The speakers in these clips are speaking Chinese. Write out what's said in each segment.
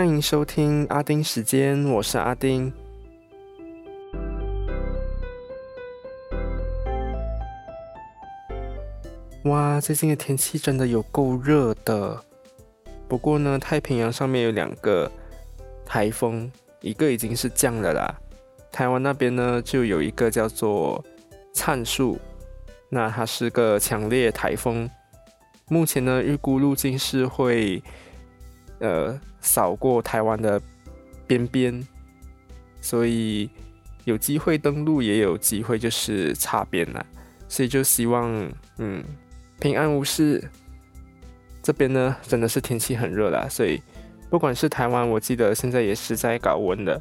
欢迎收听阿丁时间，我是阿丁。哇，最近的天气真的有够热的。不过呢，太平洋上面有两个台风，一个已经是降了啦。台湾那边呢，就有一个叫做灿树，那它是个强烈台风。目前呢，预估路径是会呃扫过台湾的边边，所以有机会登陆，也有机会就是擦边了。所以就希望嗯平安无事。这边呢，真的是天气很热啦，所以不管是台湾，我记得现在也是在搞温的，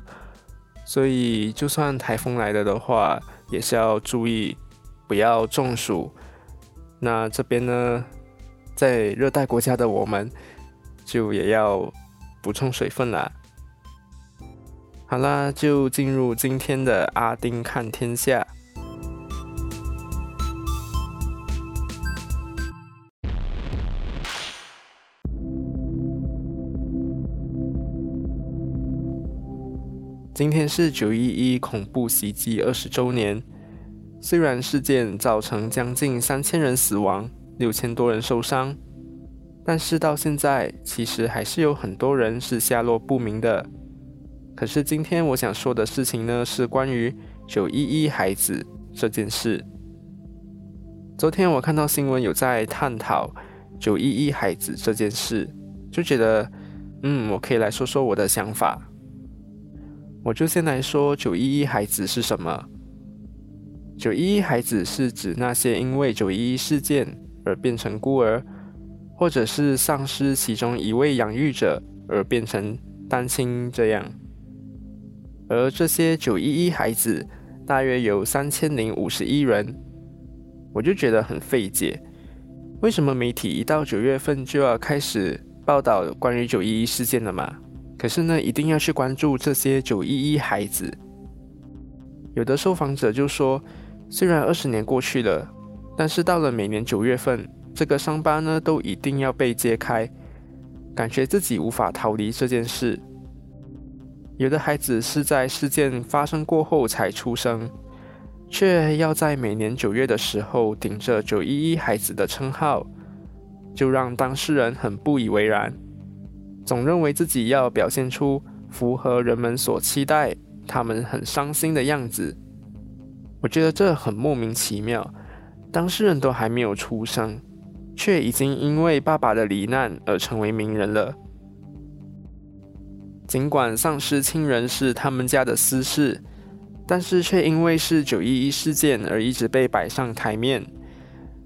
所以就算台风来了的话，也是要注意不要中暑。那这边呢，在热带国家的我们，就也要补充水分啦。好啦，就进入今天的阿丁看天下。今天是九一一恐怖袭击二十周年。虽然事件造成将近三千人死亡、六千多人受伤，但是到现在其实还是有很多人是下落不明的。可是今天我想说的事情呢，是关于九一一孩子这件事。昨天我看到新闻有在探讨九一一孩子这件事，就觉得，嗯，我可以来说说我的想法。我就先来说九一一孩子是什么。九一一孩子是指那些因为九一一事件而变成孤儿，或者是丧失其中一位养育者而变成单亲这样。而这些九一一孩子大约有三千零五十一人，我就觉得很费解，为什么媒体一到九月份就要开始报道关于九一一事件了嘛？可是呢，一定要去关注这些九一一孩子。有的受访者就说，虽然二十年过去了，但是到了每年九月份，这个伤疤呢都一定要被揭开，感觉自己无法逃离这件事。有的孩子是在事件发生过后才出生，却要在每年九月的时候顶着九一一孩子的称号，就让当事人很不以为然。总认为自己要表现出符合人们所期待、他们很伤心的样子，我觉得这很莫名其妙。当事人都还没有出生，却已经因为爸爸的罹难而成为名人了。尽管丧失亲人是他们家的私事，但是却因为是九一一事件而一直被摆上台面，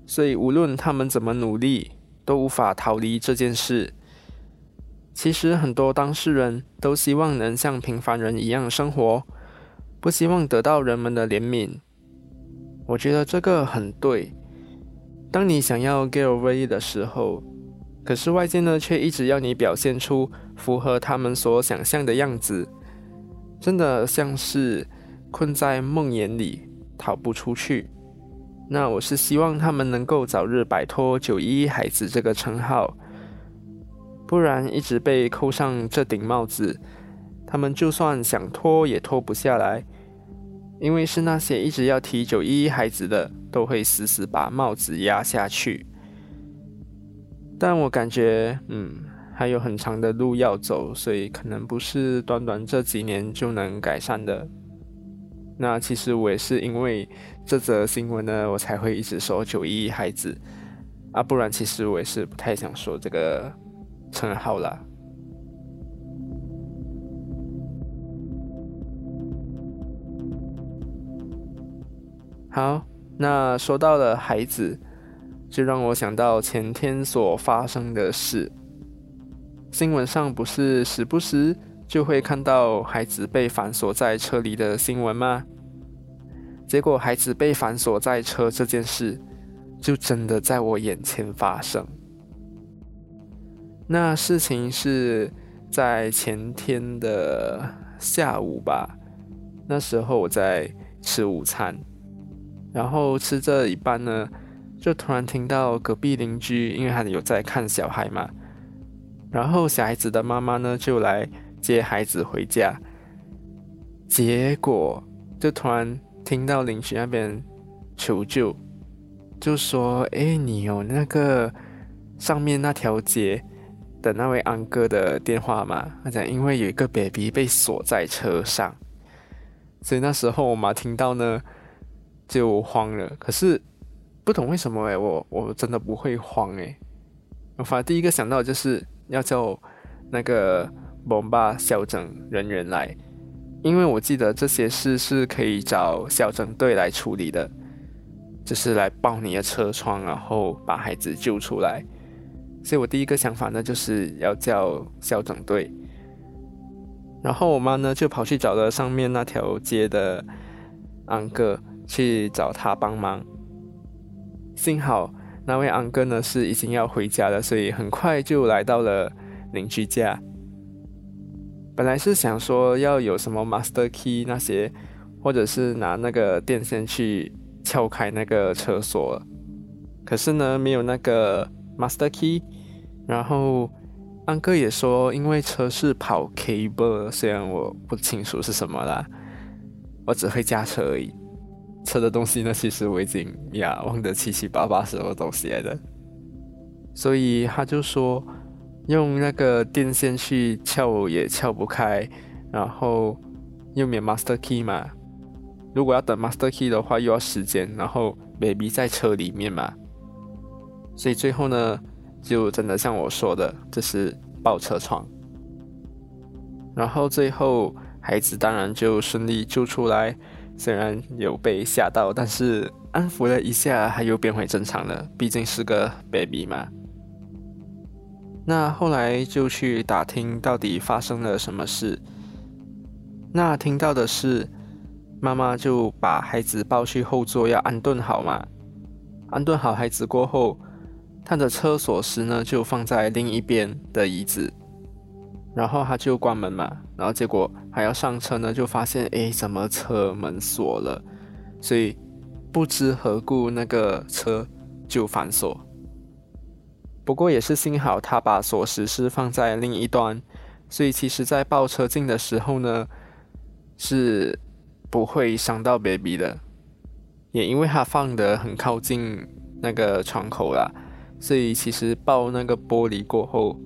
所以无论他们怎么努力，都无法逃离这件事。其实很多当事人都希望能像平凡人一样生活，不希望得到人们的怜悯。我觉得这个很对。当你想要 get away 的时候，可是外界呢却一直要你表现出符合他们所想象的样子，真的像是困在梦魇里逃不出去。那我是希望他们能够早日摆脱“九一孩子”这个称号。不然一直被扣上这顶帽子，他们就算想脱也脱不下来，因为是那些一直要提九一一孩子的，都会死死把帽子压下去。但我感觉，嗯，还有很长的路要走，所以可能不是短短这几年就能改善的。那其实我也是因为这则新闻呢，我才会一直说九一孩子啊，不然其实我也是不太想说这个。称号了。好，那说到了孩子，就让我想到前天所发生的事。新闻上不是时不时就会看到孩子被反锁在车里的新闻吗？结果孩子被反锁在车这件事，就真的在我眼前发生。那事情是在前天的下午吧，那时候我在吃午餐，然后吃这一半呢，就突然听到隔壁邻居，因为他有在看小孩嘛，然后小孩子的妈妈呢就来接孩子回家，结果就突然听到邻居那边求救，就说：“哎，你有那个上面那条街的那位安哥的电话吗？”他讲：“因为有一个 baby 被锁在车上。”所以那时候我妈听到呢，就慌了。可是不懂为什么哎，我我真的不会慌哎。我反而第一个想到就是要叫那个蒙巴校诊人员来，因为我记得这些事是可以找校诊队来处理的，就是来抱你的车窗，然后把孩子救出来。所以我第一个想法呢，就是要叫校诊队。然后我妈呢就跑去找了上面那条街的安哥去找他帮忙。幸好那位安哥呢是已经要回家了，所以很快就来到了邻居家。本来是想说要有什么 master key 那些，或者是拿那个电线去撬开那个车锁，可是呢没有那个 master key，然后。安哥也说，因为车是跑 cable，虽然我不清楚是什么啦，我只会驾车而已。车的东西呢，其实我已经呀忘得七七八八什么东西来的。所以他就说，用那个电线去撬也撬不开，然后又没 master key 嘛。如果要等 master key 的话，又要时间，然后 baby 在车里面嘛。所以最后呢。就真的像我说的，这是爆车窗。然后最后孩子当然就顺利救出来，虽然有被吓到，但是安抚了一下，他又变回正常了。毕竟是个 baby 嘛。那后来就去打听到底发生了什么事。那听到的是，妈妈就把孩子抱去后座要安顿好嘛，安顿好孩子过后。他的车锁匙呢，就放在另一边的椅子，然后他就关门嘛，然后结果还要上车呢，就发现哎，怎么车门锁了？所以不知何故，那个车就反锁。不过也是幸好他把锁匙是放在另一端，所以其实在抱车进的时候呢，是不会伤到 baby 的，也因为他放的很靠近那个窗口啦。所以其实抱那个玻璃过后，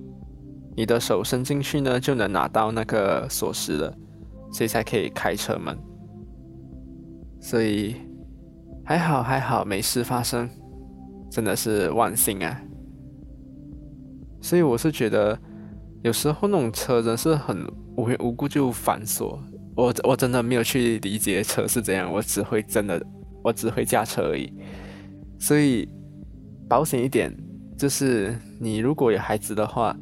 你的手伸进去呢，就能拿到那个锁匙了，所以才可以开车门。所以还好还好没事发生，真的是万幸啊！所以我是觉得有时候那种车真是很无缘无故就反锁，我我真的没有去理解车是怎样，我只会真的我只会驾车而已，所以保险一点。就是你如果有孩子的话，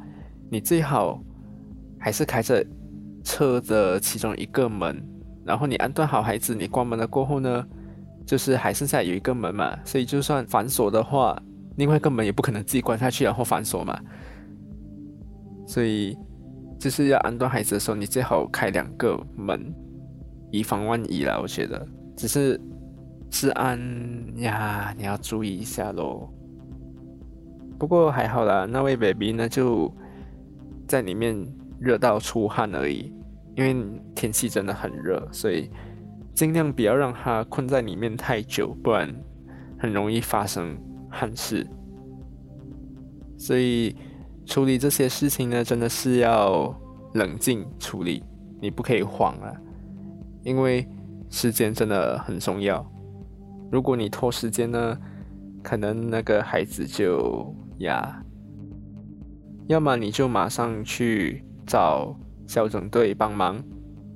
你最好还是开着车的其中一个门，然后你安顿好孩子，你关门了过后呢，就是还剩下有一个门嘛，所以就算反锁的话，另外一个门也不可能自己关下去然后反锁嘛，所以就是要安顿孩子的时候，你最好开两个门，以防万一啦。我觉得只是治安呀，你要注意一下喽。不过还好啦，那位 baby 呢就在里面热到出汗而已，因为天气真的很热，所以尽量不要让他困在里面太久，不然很容易发生憾事。所以处理这些事情呢，真的是要冷静处理，你不可以慌啊，因为时间真的很重要。如果你拖时间呢，可能那个孩子就。呀，要么你就马上去找消防队帮忙，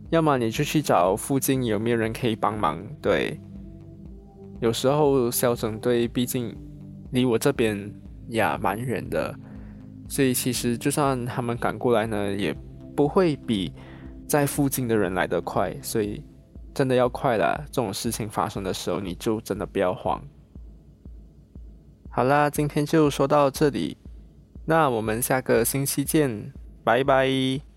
要么你就去找附近有没有人可以帮忙。对，有时候消防队毕竟离我这边也蛮远的，所以其实就算他们赶过来呢，也不会比在附近的人来得快。所以真的要快了，这种事情发生的时候，你就真的不要慌。好啦，今天就说到这里，那我们下个星期见，拜拜。